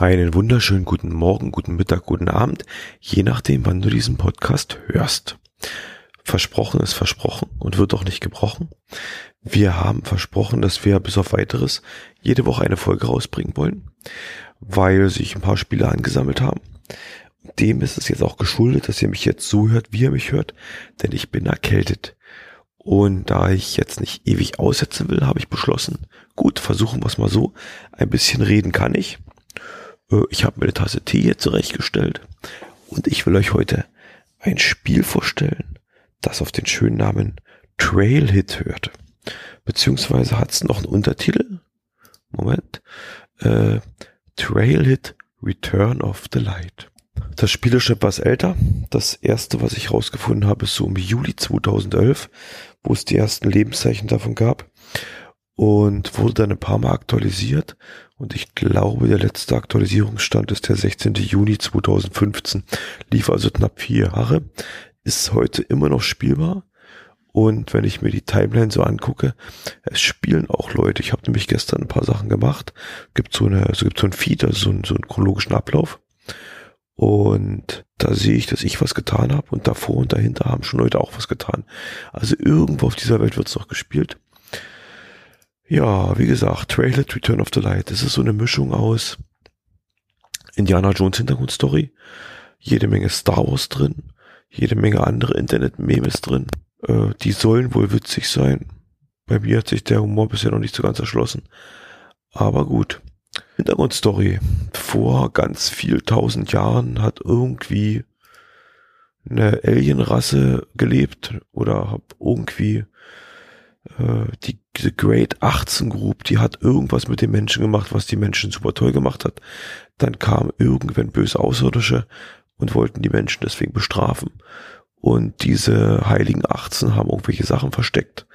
Einen wunderschönen guten Morgen, guten Mittag, guten Abend, je nachdem, wann du diesen Podcast hörst. Versprochen ist versprochen und wird auch nicht gebrochen. Wir haben versprochen, dass wir bis auf weiteres jede Woche eine Folge rausbringen wollen, weil sich ein paar Spiele angesammelt haben. Dem ist es jetzt auch geschuldet, dass ihr mich jetzt so hört, wie ihr mich hört, denn ich bin erkältet. Und da ich jetzt nicht ewig aussetzen will, habe ich beschlossen, gut, versuchen wir es mal so. Ein bisschen reden kann ich. Äh, ich habe mir eine Tasse Tee hier zurechtgestellt und ich will euch heute ein Spiel vorstellen, das auf den schönen Namen Trailhit hört. Beziehungsweise hat es noch einen Untertitel. Moment. Äh, Trailhit Return of the Light. Das Spiel ist schon etwas älter. Das erste, was ich rausgefunden habe, ist so im Juli 2011, wo es die ersten Lebenszeichen davon gab und wurde dann ein paar Mal aktualisiert. Und ich glaube, der letzte Aktualisierungsstand ist der 16. Juni 2015. Lief also knapp vier Jahre. Ist heute immer noch spielbar. Und wenn ich mir die Timeline so angucke, es spielen auch Leute. Ich habe nämlich gestern ein paar Sachen gemacht. Gibt so eine, also gibt so ein Feed, also so, ein, so einen chronologischen Ablauf. Und da sehe ich, dass ich was getan habe und davor und dahinter haben schon Leute auch was getan. Also irgendwo auf dieser Welt wird es noch gespielt. Ja, wie gesagt, Trailer Return of the Light. Das ist so eine Mischung aus Indiana Jones Hintergrundstory, jede Menge Star Wars drin, jede Menge andere Internet-Memes drin. Äh, die sollen wohl witzig sein. Bei mir hat sich der Humor bisher noch nicht so ganz erschlossen. Aber gut. Hintergrundstory. Vor ganz viel tausend Jahren hat irgendwie eine Alienrasse gelebt oder hab irgendwie äh, die diese Great 18 Group, die hat irgendwas mit den Menschen gemacht, was die Menschen super toll gemacht hat. Dann kamen irgendwann böse Außerirdische und wollten die Menschen deswegen bestrafen. Und diese heiligen 18 haben irgendwelche Sachen versteckt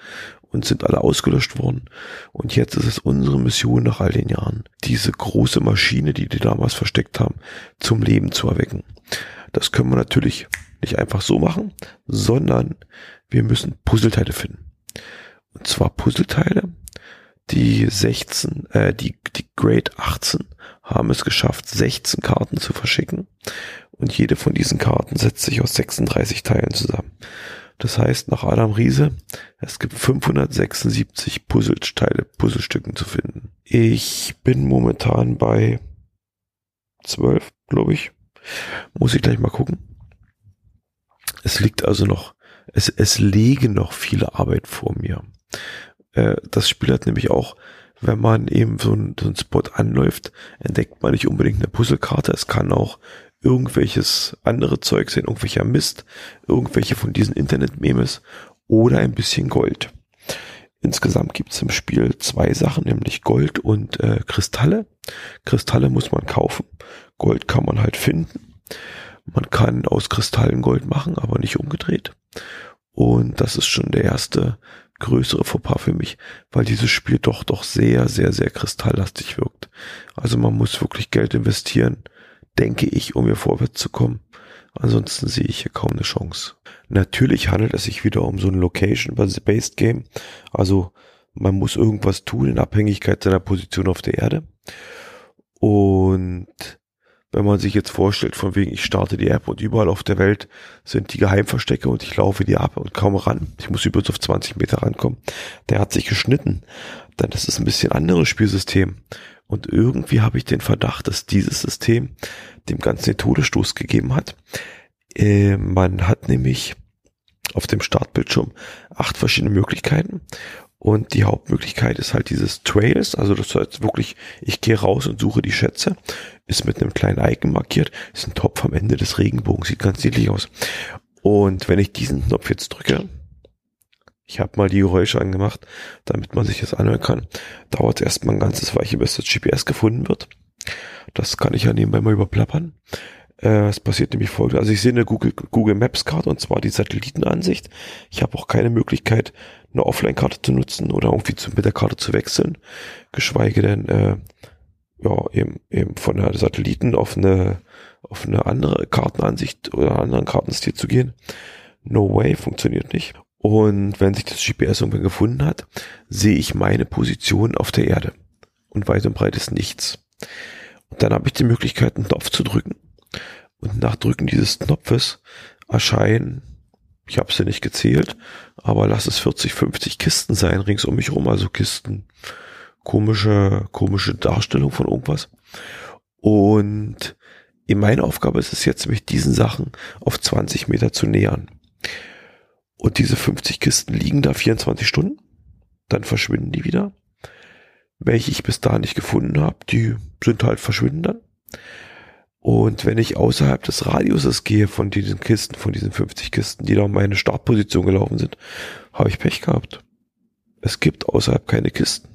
und sind alle ausgelöscht worden. Und jetzt ist es unsere Mission nach all den Jahren, diese große Maschine, die die damals versteckt haben, zum Leben zu erwecken. Das können wir natürlich nicht einfach so machen, sondern wir müssen Puzzleteile finden. Und zwar Puzzleteile. Die 16, äh, die, die Grade 18 haben es geschafft, 16 Karten zu verschicken. Und jede von diesen Karten setzt sich aus 36 Teilen zusammen. Das heißt, nach Adam Riese, es gibt 576 Puzzleteile, Puzzlestücken zu finden. Ich bin momentan bei 12, glaube ich. Muss ich gleich mal gucken. Es liegt also noch, es, es lege noch viele Arbeit vor mir. Äh, das Spiel hat nämlich auch, wenn man eben so einen, so einen Spot anläuft, entdeckt man nicht unbedingt eine Puzzlekarte. Es kann auch irgendwelches andere Zeug sein, irgendwelcher Mist, irgendwelche von diesen Internet-Memes oder ein bisschen Gold. Insgesamt gibt es im Spiel zwei Sachen, nämlich Gold und äh, Kristalle. Kristalle muss man kaufen, Gold kann man halt finden. Man kann aus Kristallen Gold machen, aber nicht umgedreht. Und das ist schon der erste größere Fauxpas für mich, weil dieses Spiel doch doch sehr, sehr, sehr kristalllastig wirkt. Also man muss wirklich Geld investieren, denke ich, um hier vorwärts zu kommen. Ansonsten sehe ich hier kaum eine Chance. Natürlich handelt es sich wieder um so ein Location-Based Game. Also man muss irgendwas tun in Abhängigkeit seiner Position auf der Erde. Und wenn man sich jetzt vorstellt, von wegen, ich starte die App und überall auf der Welt sind die Geheimverstecke und ich laufe die ab und kaum ran. Ich muss übrigens auf 20 Meter rankommen. Der hat sich geschnitten. Dann ist es ein bisschen anderes Spielsystem. Und irgendwie habe ich den Verdacht, dass dieses System dem Ganzen den Todesstoß gegeben hat. Äh, man hat nämlich auf dem Startbildschirm acht verschiedene Möglichkeiten und die Hauptmöglichkeit ist halt dieses Trails, also das heißt wirklich, ich gehe raus und suche die Schätze, ist mit einem kleinen Icon markiert, ist ein Topf am Ende des Regenbogens, sieht ganz niedlich aus. Und wenn ich diesen Knopf jetzt drücke, ich habe mal die Geräusche angemacht, damit man sich das anhören kann, dauert es erstmal ein ganzes Weiche, bis das GPS gefunden wird. Das kann ich ja nebenbei mal überplappern. Äh, es passiert nämlich folgendes. Also ich sehe eine Google, Google Maps Karte und zwar die Satellitenansicht. Ich habe auch keine Möglichkeit, eine Offline-Karte zu nutzen oder irgendwie zu, mit der Karte zu wechseln. Geschweige denn, äh, ja, eben, eben von der Satelliten auf eine, auf eine andere Kartenansicht oder anderen Kartenstil zu gehen. No way, funktioniert nicht. Und wenn sich das GPS irgendwann gefunden hat, sehe ich meine Position auf der Erde. Und weit und breit ist nichts. Und dann habe ich die Möglichkeit, einen Knopf zu drücken. Und nach Drücken dieses Knopfes erscheinen, ich habe sie nicht gezählt, aber lass es 40, 50 Kisten sein, rings um mich rum, also Kisten, komische, komische Darstellung von irgendwas. Und in meiner Aufgabe ist es jetzt, mich diesen Sachen auf 20 Meter zu nähern. Und diese 50 Kisten liegen da 24 Stunden, dann verschwinden die wieder. Welche ich bis da nicht gefunden habe, die sind halt verschwinden dann. Und wenn ich außerhalb des Radiuses gehe von diesen Kisten, von diesen 50 Kisten, die da um meine Startposition gelaufen sind, habe ich Pech gehabt. Es gibt außerhalb keine Kisten.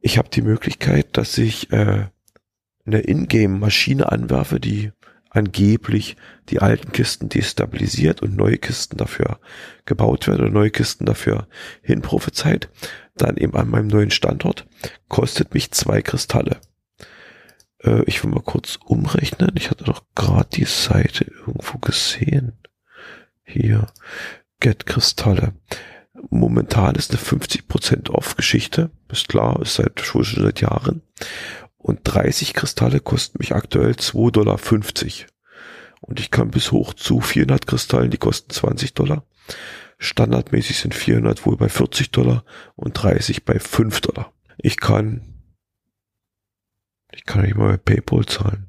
Ich habe die Möglichkeit, dass ich äh, eine Ingame-Maschine anwerfe, die angeblich die alten Kisten destabilisiert und neue Kisten dafür gebaut werden oder neue Kisten dafür hinprophezeit, dann eben an meinem neuen Standort, kostet mich zwei Kristalle. Äh, ich will mal kurz umrechnen. Ich hatte doch gerade die Seite irgendwo gesehen. Hier, Get Kristalle. Momentan ist eine 50% Off-Geschichte. Ist klar, ist seit, schon seit Jahren. Und 30 Kristalle kosten mich aktuell 2,50 Dollar. Und ich kann bis hoch zu 400 Kristallen, die kosten 20 Dollar. Standardmäßig sind 400 wohl bei 40 Dollar und 30 bei 5 Dollar. Ich kann, ich kann nicht mal bei PayPal zahlen.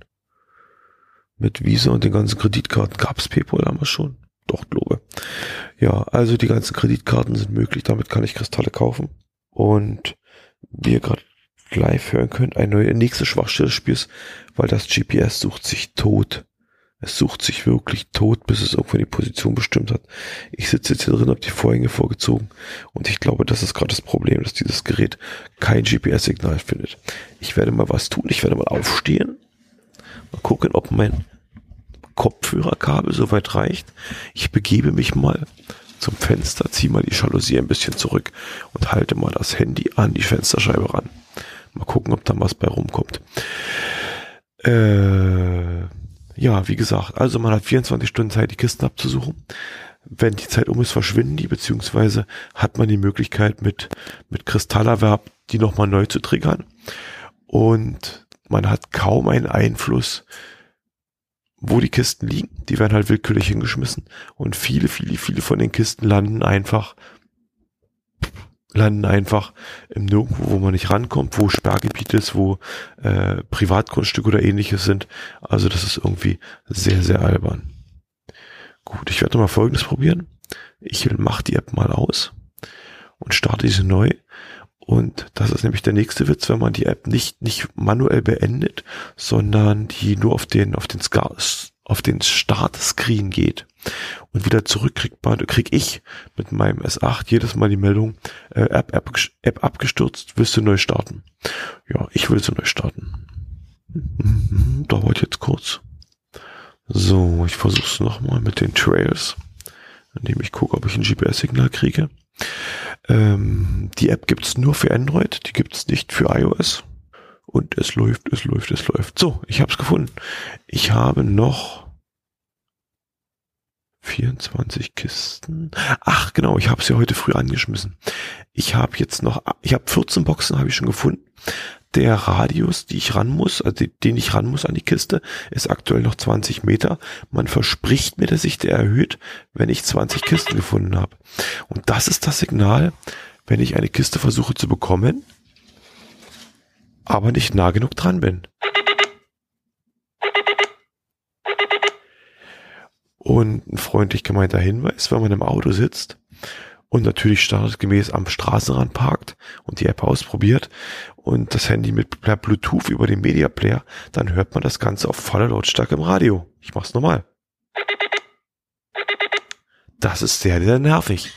Mit Visa und den ganzen Kreditkarten gab's PayPal damals schon. Doch, glaube. Ja, also die ganzen Kreditkarten sind möglich, damit kann ich Kristalle kaufen. Und wie ihr gerade live hören könnt, eine neue nächste Schwachstelle des Spiels, weil das GPS sucht sich tot. Es sucht sich wirklich tot, bis es irgendwann die Position bestimmt hat. Ich sitze jetzt hier drin, habe die Vorhänge vorgezogen und ich glaube, das ist gerade das Problem, dass dieses Gerät kein GPS-Signal findet. Ich werde mal was tun. Ich werde mal aufstehen, mal gucken, ob mein Kopfhörerkabel soweit reicht. Ich begebe mich mal zum Fenster, ziehe mal die Jalousie ein bisschen zurück und halte mal das Handy an die Fensterscheibe ran. Mal gucken, ob da was bei rumkommt. Äh, ja, wie gesagt, also man hat 24 Stunden Zeit, die Kisten abzusuchen. Wenn die Zeit um ist, verschwinden die, beziehungsweise hat man die Möglichkeit mit, mit Kristallerwerb die nochmal neu zu triggern. Und man hat kaum einen Einfluss, wo die Kisten liegen. Die werden halt willkürlich hingeschmissen. Und viele, viele, viele von den Kisten landen einfach landen einfach im Nirgendwo, wo man nicht rankommt, wo Sperrgebiet ist, wo äh, Privatgrundstücke oder ähnliches sind. Also das ist irgendwie sehr, sehr albern. Gut, ich werde mal Folgendes probieren. Ich mache die App mal aus und starte diese neu. Und das ist nämlich der nächste Witz, wenn man die App nicht, nicht manuell beendet, sondern die nur auf den, auf den, Ska auf den Startscreen geht und wieder zurück kriegt man, krieg ich mit meinem S8 jedes Mal die Meldung, äh, App, App, App abgestürzt, willst du neu starten? Ja, ich will sie neu starten. Mhm, dauert jetzt kurz. So, ich versuche es nochmal mit den Trails, indem ich gucke, ob ich ein GPS-Signal kriege. Ähm, die App gibt's nur für Android, die gibt's nicht für iOS. Und es läuft, es läuft, es läuft. So, ich habe es gefunden. Ich habe noch 24 Kisten. Ach genau, ich habe sie heute früh angeschmissen. Ich habe jetzt noch, ich habe 14 Boxen habe ich schon gefunden. Der Radius, die ich ran muss, also den ich ran muss an die Kiste, ist aktuell noch 20 Meter. Man verspricht mir, dass sich der erhöht, wenn ich 20 Kisten gefunden habe. Und das ist das Signal, wenn ich eine Kiste versuche zu bekommen, aber nicht nah genug dran bin. Und ein freundlich gemeinter Hinweis, wenn man im Auto sitzt und natürlich standardgemäß am Straßenrand parkt und die App ausprobiert und das Handy mit Bluetooth über den Media Player, dann hört man das Ganze auf voller Lautstärke im Radio. Ich mach's nochmal. Das ist sehr, sehr nervig.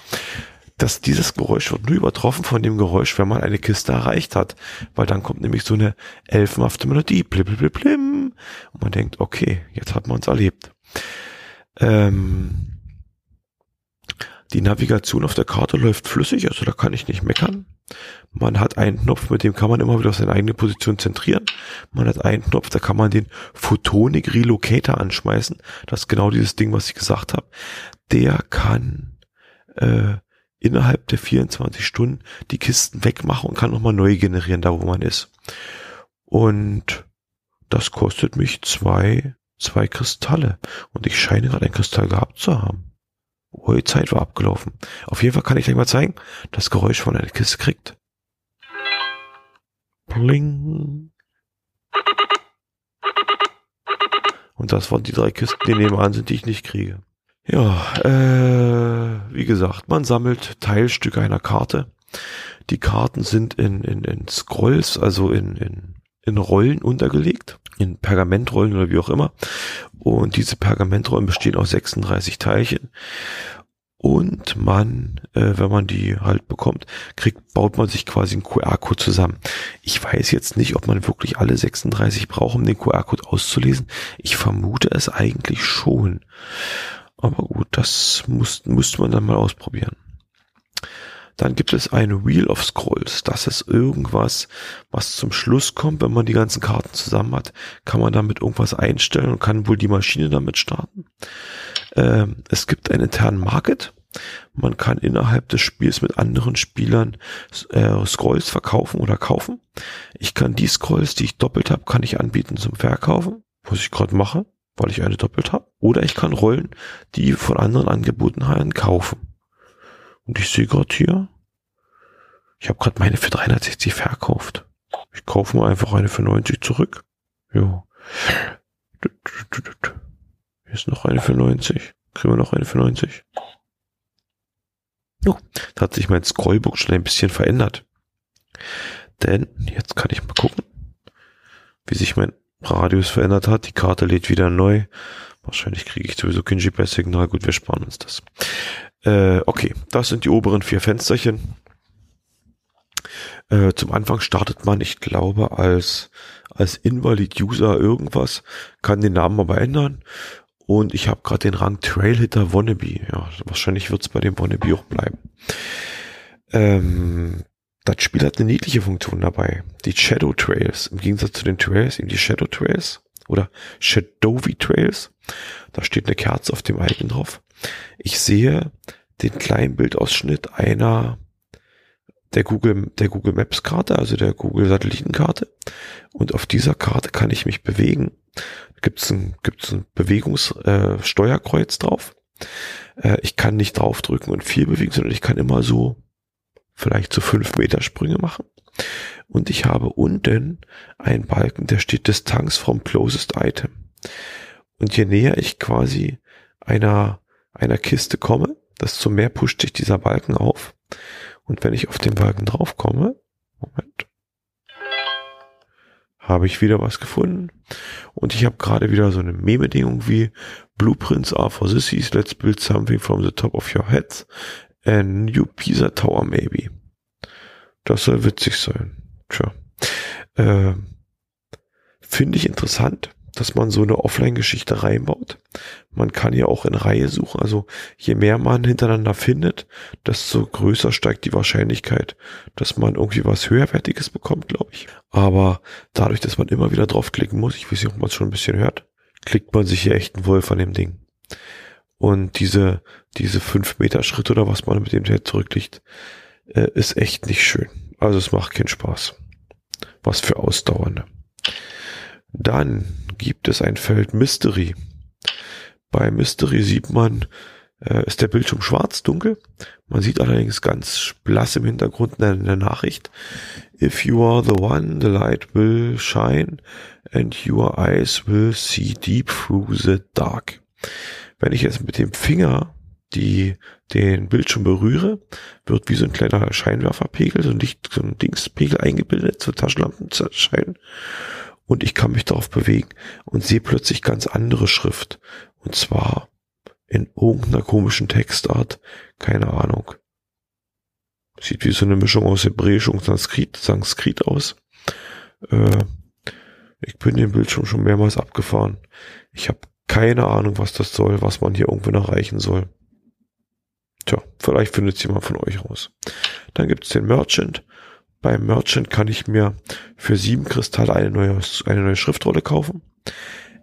dass dieses Geräusch wird nur übertroffen von dem Geräusch, wenn man eine Kiste erreicht hat. Weil dann kommt nämlich so eine elfenhafte Melodie. Blim, blim, blim. Und man denkt, okay, jetzt hat man es erlebt. Ähm, die Navigation auf der Karte läuft flüssig, also da kann ich nicht meckern. Man hat einen Knopf, mit dem kann man immer wieder auf seine eigene Position zentrieren. Man hat einen Knopf, da kann man den Photonic Relocator anschmeißen. Das ist genau dieses Ding, was ich gesagt habe. Der kann äh, innerhalb der 24 Stunden die Kisten wegmachen und kann nochmal neu generieren, da wo man ist. Und das kostet mich zwei, zwei Kristalle. Und ich scheine gerade ein Kristall gehabt zu haben. Oh, die Zeit war abgelaufen. Auf jeden Fall kann ich euch mal zeigen, das Geräusch von einer Kiste kriegt. Pling. Und das waren die drei Kisten, die nebenan sind, die ich nicht kriege. Ja, äh, wie gesagt, man sammelt Teilstücke einer Karte. Die Karten sind in, in, in Scrolls, also in, in, in Rollen untergelegt, in Pergamentrollen oder wie auch immer. Und diese Pergamentrollen bestehen aus 36 Teilchen. Und man, äh, wenn man die halt bekommt, kriegt, baut man sich quasi einen QR-Code zusammen. Ich weiß jetzt nicht, ob man wirklich alle 36 braucht, um den QR-Code auszulesen. Ich vermute es eigentlich schon. Aber gut, das muss, müsste man dann mal ausprobieren. Dann gibt es ein Wheel of Scrolls. Das ist irgendwas, was zum Schluss kommt, wenn man die ganzen Karten zusammen hat, kann man damit irgendwas einstellen und kann wohl die Maschine damit starten. Ähm, es gibt einen internen Market. Man kann innerhalb des Spiels mit anderen Spielern äh, Scrolls verkaufen oder kaufen. Ich kann die Scrolls, die ich doppelt habe, kann ich anbieten zum Verkaufen, was ich gerade mache, weil ich eine doppelt habe. Oder ich kann Rollen, die von anderen angeboten haben, kaufen. Und ich sehe gerade hier, ich habe gerade meine für 360 verkauft. Ich kaufe mir einfach eine für 90 zurück. Jo. Hier ist noch eine für 90. Kriegen wir noch eine für 90. Jo, da hat sich mein Scrollbook schon ein bisschen verändert. Denn, jetzt kann ich mal gucken, wie sich mein Radius verändert hat. Die Karte lädt wieder neu. Wahrscheinlich kriege ich sowieso kein GPS-Signal. Gut, wir sparen uns das. Äh, okay, das sind die oberen vier Fensterchen. Äh, zum Anfang startet man, ich glaube, als, als Invalid-User irgendwas, kann den Namen aber ändern. Und ich habe gerade den Rang Trailhitter Wannabe. Ja, wahrscheinlich wird es bei dem Wannabe auch bleiben. Ähm, das Spiel hat eine niedliche Funktion dabei. Die Shadow Trails. Im Gegensatz zu den Trails, eben die Shadow Trails oder Shadowy Trails. Da steht eine Kerze auf dem Icon drauf. Ich sehe den kleinen Bildausschnitt einer der Google, der Google Maps Karte, also der Google Satellitenkarte. Und auf dieser Karte kann ich mich bewegen. Gibt es ein, gibt's ein Bewegungssteuerkreuz äh, drauf. Äh, ich kann nicht draufdrücken und viel bewegen, sondern ich kann immer so vielleicht so fünf Meter Sprünge machen. Und ich habe unten einen Balken, der steht Distanz vom closest item. Und je näher ich quasi einer, einer Kiste komme, desto mehr pusht sich dieser Balken auf. Und wenn ich auf den Balken draufkomme, Moment, habe ich wieder was gefunden. Und ich habe gerade wieder so eine Meme-Bedingung wie Blueprints are for sissies, let's build something from the top of your heads. A new Pisa Tower maybe. Das soll witzig sein. Tja. Äh, Finde ich interessant dass man so eine Offline-Geschichte reinbaut. Man kann ja auch in Reihe suchen. Also je mehr man hintereinander findet, desto größer steigt die Wahrscheinlichkeit, dass man irgendwie was höherwertiges bekommt, glaube ich. Aber dadurch, dass man immer wieder draufklicken muss, ich weiß nicht, ob man es schon ein bisschen hört, klickt man sich hier echt einen Wolf an dem Ding. Und diese, diese fünf Meter Schritt oder was man mit dem Head zurückliegt, äh, ist echt nicht schön. Also es macht keinen Spaß. Was für Ausdauernde. Dann gibt es ein Feld Mystery. Bei Mystery sieht man, äh, ist der Bildschirm schwarz-dunkel. Man sieht allerdings ganz blass im Hintergrund in der Nachricht. If you are the one, the light will shine and your eyes will see deep through the dark. Wenn ich jetzt mit dem Finger die den Bildschirm berühre, wird wie so ein kleiner Scheinwerferpegel, so ein Licht, so ein Dingspegel eingebildet, so Taschenlampenschein und ich kann mich darauf bewegen und sehe plötzlich ganz andere Schrift. Und zwar in irgendeiner komischen Textart, keine Ahnung. Sieht wie so eine Mischung aus Hebräisch und Sanskrit, Sanskrit aus. Äh, ich bin den Bildschirm schon mehrmals abgefahren. Ich habe keine Ahnung, was das soll, was man hier irgendwo erreichen soll. Tja, vielleicht findet jemand von euch raus. Dann gibt es den Merchant. Beim Merchant kann ich mir für sieben Kristalle eine neue, eine neue Schriftrolle kaufen.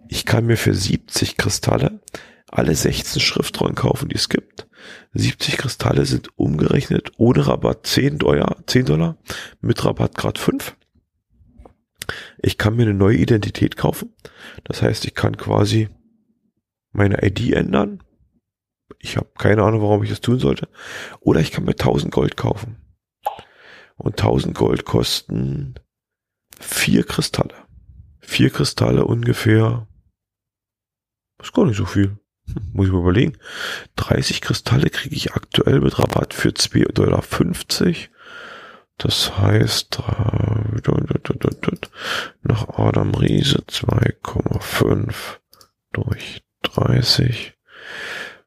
Ich kann mir für 70 Kristalle alle 16 Schriftrollen kaufen, die es gibt. 70 Kristalle sind umgerechnet ohne Rabatt 10 Dollar, 10 Dollar mit Rabatt Grad 5. Ich kann mir eine neue Identität kaufen. Das heißt, ich kann quasi meine ID ändern. Ich habe keine Ahnung, warum ich das tun sollte. Oder ich kann mir 1000 Gold kaufen. Und 1000 Gold kosten vier Kristalle. Vier Kristalle ungefähr. ist gar nicht so viel. Hm, muss ich mal überlegen. 30 Kristalle kriege ich aktuell mit Rabatt für 2,50 Dollar. Das heißt, nach Adam Riese 2,5 durch 30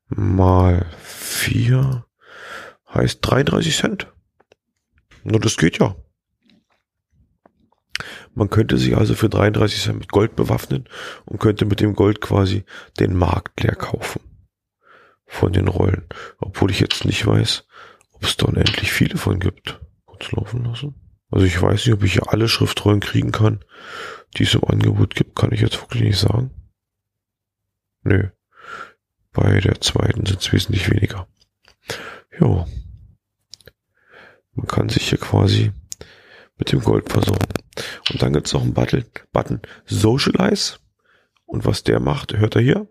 mal 4 heißt 33 Cent. Na, das geht ja. Man könnte sich also für 33 Cent mit Gold bewaffnen und könnte mit dem Gold quasi den Markt leer kaufen. Von den Rollen. Obwohl ich jetzt nicht weiß, ob es da unendlich viele von gibt. Kurz laufen lassen. Also ich weiß nicht, ob ich hier alle Schriftrollen kriegen kann, die es im Angebot gibt, kann ich jetzt wirklich nicht sagen. Nö. Bei der zweiten sind es wesentlich weniger. Jo. Man kann sich hier quasi mit dem Gold versorgen. Und dann gibt es noch einen Button, Button Socialize. Und was der macht, hört er hier.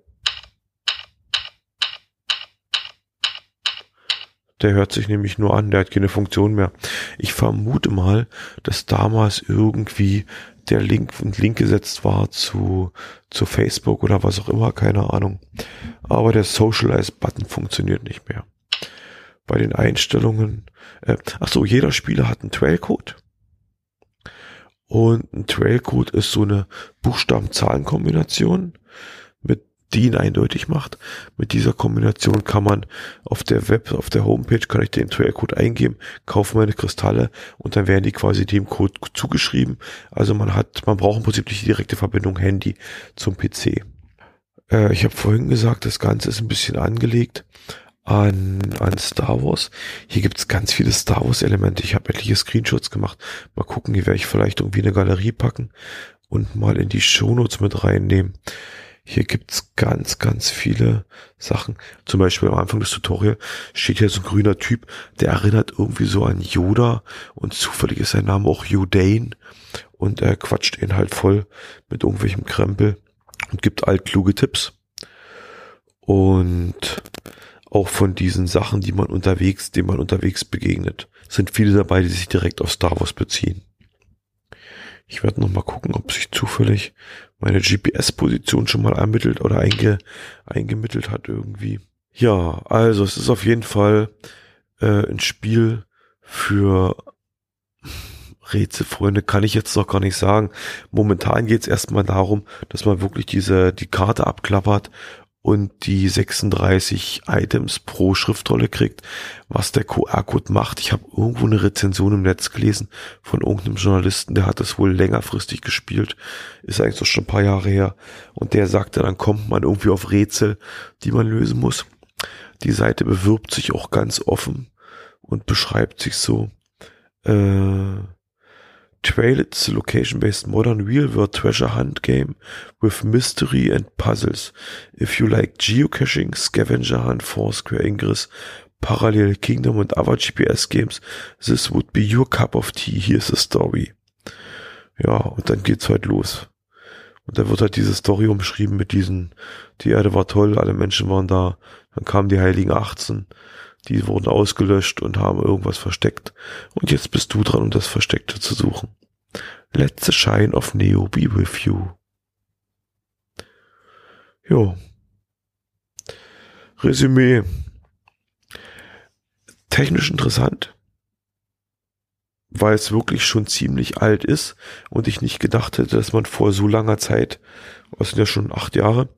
Der hört sich nämlich nur an, der hat keine Funktion mehr. Ich vermute mal, dass damals irgendwie der Link, ein Link gesetzt war zu, zu Facebook oder was auch immer, keine Ahnung. Aber der Socialize-Button funktioniert nicht mehr. Bei den Einstellungen, äh, ach so, jeder Spieler hat einen Trailcode. Und ein Trailcode ist so eine Buchstaben-Zahlen-Kombination, mit die ihn eindeutig macht. Mit dieser Kombination kann man auf der Web, auf der Homepage kann ich den Trailcode eingeben, kaufe meine Kristalle und dann werden die quasi dem Code zugeschrieben. Also man hat, man braucht im Prinzip nicht die direkte Verbindung Handy zum PC. Äh, ich habe vorhin gesagt, das Ganze ist ein bisschen angelegt an, an Star Wars. Hier gibt's ganz viele Star Wars Elemente. Ich habe etliche Screenshots gemacht. Mal gucken, die werde ich vielleicht irgendwie in eine Galerie packen und mal in die Shownotes mit reinnehmen. Hier gibt's ganz, ganz viele Sachen. Zum Beispiel am Anfang des Tutorials steht hier so ein grüner Typ, der erinnert irgendwie so an Yoda und zufällig ist sein Name auch Yodane und er quatscht ihn halt voll mit irgendwelchem Krempel und gibt altkluge Tipps. Und auch von diesen Sachen, die man unterwegs, denen man unterwegs begegnet, sind viele dabei, die sich direkt auf Star Wars beziehen. Ich werde noch mal gucken, ob sich zufällig meine GPS-Position schon mal ermittelt oder einge, eingemittelt hat irgendwie. Ja, also es ist auf jeden Fall äh, ein Spiel für Rätselfreunde, kann ich jetzt noch gar nicht sagen. Momentan geht es erstmal darum, dass man wirklich diese die Karte abklappert und die 36 Items pro Schriftrolle kriegt, was der QR-Code macht. Ich habe irgendwo eine Rezension im Netz gelesen von irgendeinem Journalisten, der hat das wohl längerfristig gespielt, ist eigentlich so schon ein paar Jahre her und der sagte, dann kommt man irgendwie auf Rätsel, die man lösen muss. Die Seite bewirbt sich auch ganz offen und beschreibt sich so. Äh, Trail, it's a location-based modern real-world treasure hunt game with mystery and puzzles. If you like geocaching, scavenger hunt, Foursquare, Ingress, Parallel Kingdom and other GPS games, this would be your cup of tea. Here's the story. Ja, und dann geht's halt los. Und da wird halt diese Story umschrieben mit diesen, die Erde war toll, alle Menschen waren da, dann kamen die Heiligen 18, die wurden ausgelöscht und haben irgendwas versteckt. Und jetzt bist du dran, um das Versteckte zu suchen. Let the shine of Neo be with you. Jo. Resümee. Technisch interessant, weil es wirklich schon ziemlich alt ist und ich nicht gedacht hätte, dass man vor so langer Zeit, was sind ja schon acht Jahre,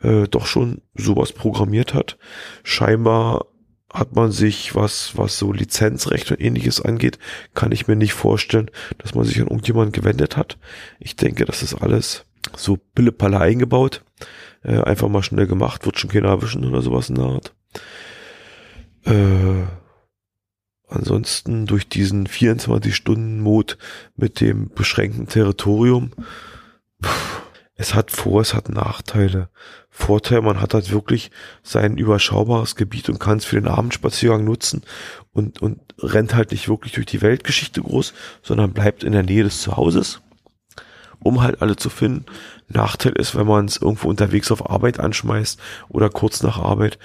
äh, doch schon sowas programmiert hat. Scheinbar hat man sich, was, was so Lizenzrecht und ähnliches angeht, kann ich mir nicht vorstellen, dass man sich an irgendjemanden gewendet hat. Ich denke, das ist alles so Pillepalle eingebaut. Äh, einfach mal schnell gemacht, wird schon keiner erwischen oder sowas in der Art. Äh, ansonsten durch diesen 24-Stunden-Mode mit dem beschränkten Territorium, es hat Vor-, es hat Nachteile. Vorteil, man hat halt wirklich sein überschaubares Gebiet und kann es für den Abendspaziergang nutzen und, und rennt halt nicht wirklich durch die Weltgeschichte groß, sondern bleibt in der Nähe des Zuhauses. um halt alle zu finden. Nachteil ist, wenn man es irgendwo unterwegs auf Arbeit anschmeißt oder kurz nach Arbeit,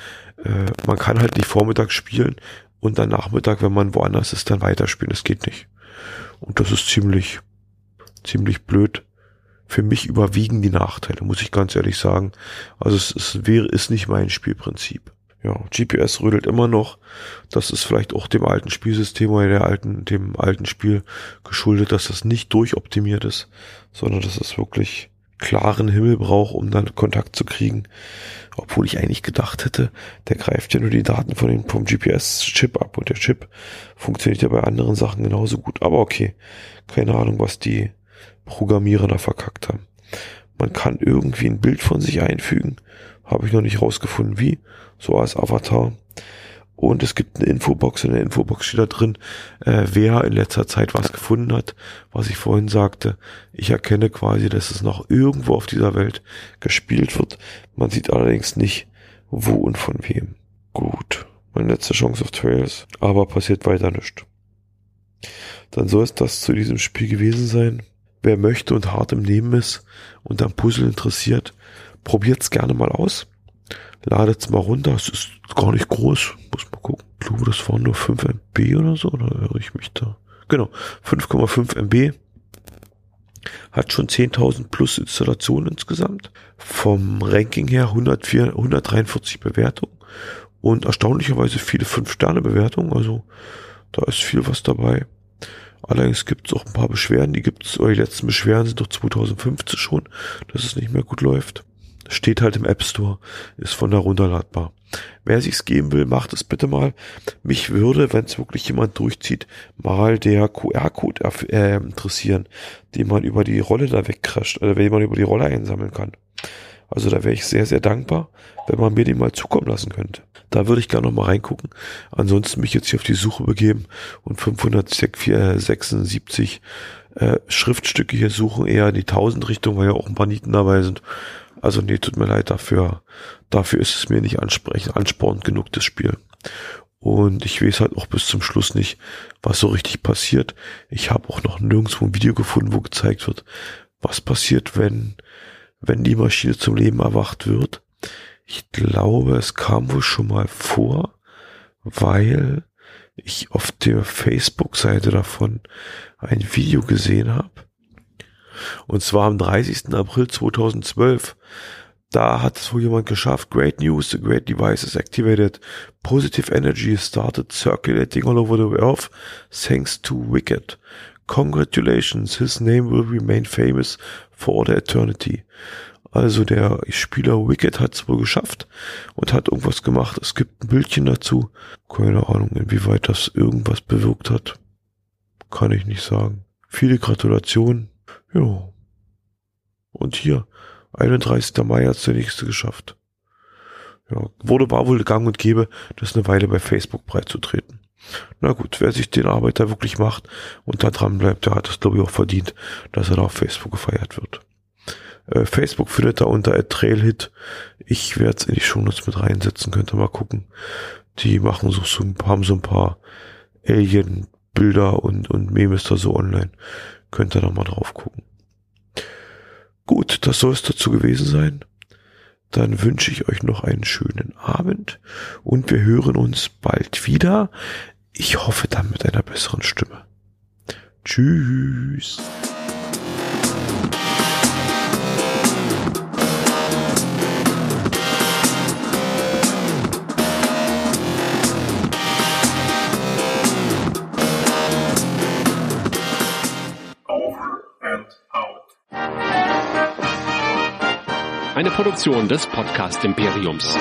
äh, man kann halt nicht Vormittag spielen und dann Nachmittag, wenn man woanders ist, dann weiterspielen. Das geht nicht. Und das ist ziemlich, ziemlich blöd. Für mich überwiegen die Nachteile, muss ich ganz ehrlich sagen. Also es, es wäre, ist nicht mein Spielprinzip. Ja, GPS rödelt immer noch. Das ist vielleicht auch dem alten Spielsystem oder der alten, dem alten Spiel geschuldet, dass das nicht durchoptimiert ist, sondern dass es wirklich klaren Himmel braucht, um dann Kontakt zu kriegen. Obwohl ich eigentlich gedacht hätte, der greift ja nur die Daten von dem, vom GPS-Chip ab und der Chip funktioniert ja bei anderen Sachen genauso gut. Aber okay, keine Ahnung, was die Programmierer da verkackt haben. Man kann irgendwie ein Bild von sich einfügen. Habe ich noch nicht rausgefunden, wie so als Avatar. Und es gibt eine Infobox. In der Infobox steht da drin, äh, wer in letzter Zeit was gefunden hat, was ich vorhin sagte. Ich erkenne quasi, dass es noch irgendwo auf dieser Welt gespielt wird. Man sieht allerdings nicht, wo und von wem. Gut, meine letzte Chance auf Trails. Aber passiert weiter nichts. Dann soll es das zu diesem Spiel gewesen sein. Wer möchte und hart im Nehmen ist und am Puzzle interessiert, probiert's gerne mal aus ladet's mal runter. Es ist gar nicht groß. Muss mal gucken. Ich glaube, das waren nur 5 MB oder so. Oder irre ich mich da? Genau. 5,5 MB. Hat schon 10.000 plus Installationen insgesamt. Vom Ranking her 104, 143 Bewertungen. Und erstaunlicherweise viele 5-Sterne-Bewertungen. Also da ist viel was dabei. Allerdings gibt es auch ein paar Beschwerden, die gibt es, die letzten Beschwerden sind doch 2015 schon, dass es nicht mehr gut läuft. Steht halt im App Store, ist von da runterladbar. Wer sich's geben will, macht es bitte mal. Mich würde, wenn es wirklich jemand durchzieht, mal der QR-Code äh, interessieren, den man über die Rolle da wegcrasht, oder wenn man über die Rolle einsammeln kann. Also da wäre ich sehr, sehr dankbar, wenn man mir den mal zukommen lassen könnte. Da würde ich gerne noch mal reingucken. Ansonsten mich jetzt hier auf die Suche begeben und 576 äh, Schriftstücke hier suchen, eher in die 1000 Richtung, weil ja auch ein paar Nieten dabei sind. Also nee, tut mir leid dafür. Dafür ist es mir nicht ansprechend, anspornend genug, das Spiel. Und ich weiß halt auch bis zum Schluss nicht, was so richtig passiert. Ich habe auch noch nirgendwo ein Video gefunden, wo gezeigt wird, was passiert, wenn, wenn die Maschine zum Leben erwacht wird. Ich glaube, es kam wohl schon mal vor, weil ich auf der Facebook-Seite davon ein Video gesehen habe und zwar am 30. April 2012. Da hat es wohl jemand geschafft. Great news, the great device is activated. Positive energy started circulating all over the earth thanks to Wicked. Congratulations, his name will remain famous for all the eternity. Also der Spieler Wicked hat es wohl geschafft und hat irgendwas gemacht. Es gibt ein Bildchen dazu. Keine Ahnung, inwieweit das irgendwas bewirkt hat. Kann ich nicht sagen. Viele Gratulationen. Ja. Und hier, 31. Mai hat's der nächste geschafft. Ja, wurde war wohl gang und gäbe, das eine Weile bei Facebook breitzutreten. Na gut, wer sich den Arbeiter wirklich macht und da dran bleibt, der hat es glaube ich auch verdient, dass er da auf Facebook gefeiert wird. Äh, Facebook findet da unter Trailhit. Ich werde es in die Shownotes mit reinsetzen, könnt ihr mal gucken. Die machen so, so haben so ein paar Alien-Bilder und, und Memes da so online. Könnt ihr da mal drauf gucken. Gut, das soll es dazu gewesen sein. Dann wünsche ich euch noch einen schönen Abend und wir hören uns bald wieder. Ich hoffe dann mit einer besseren Stimme. Tschüss. Eine Produktion des Podcast Imperiums.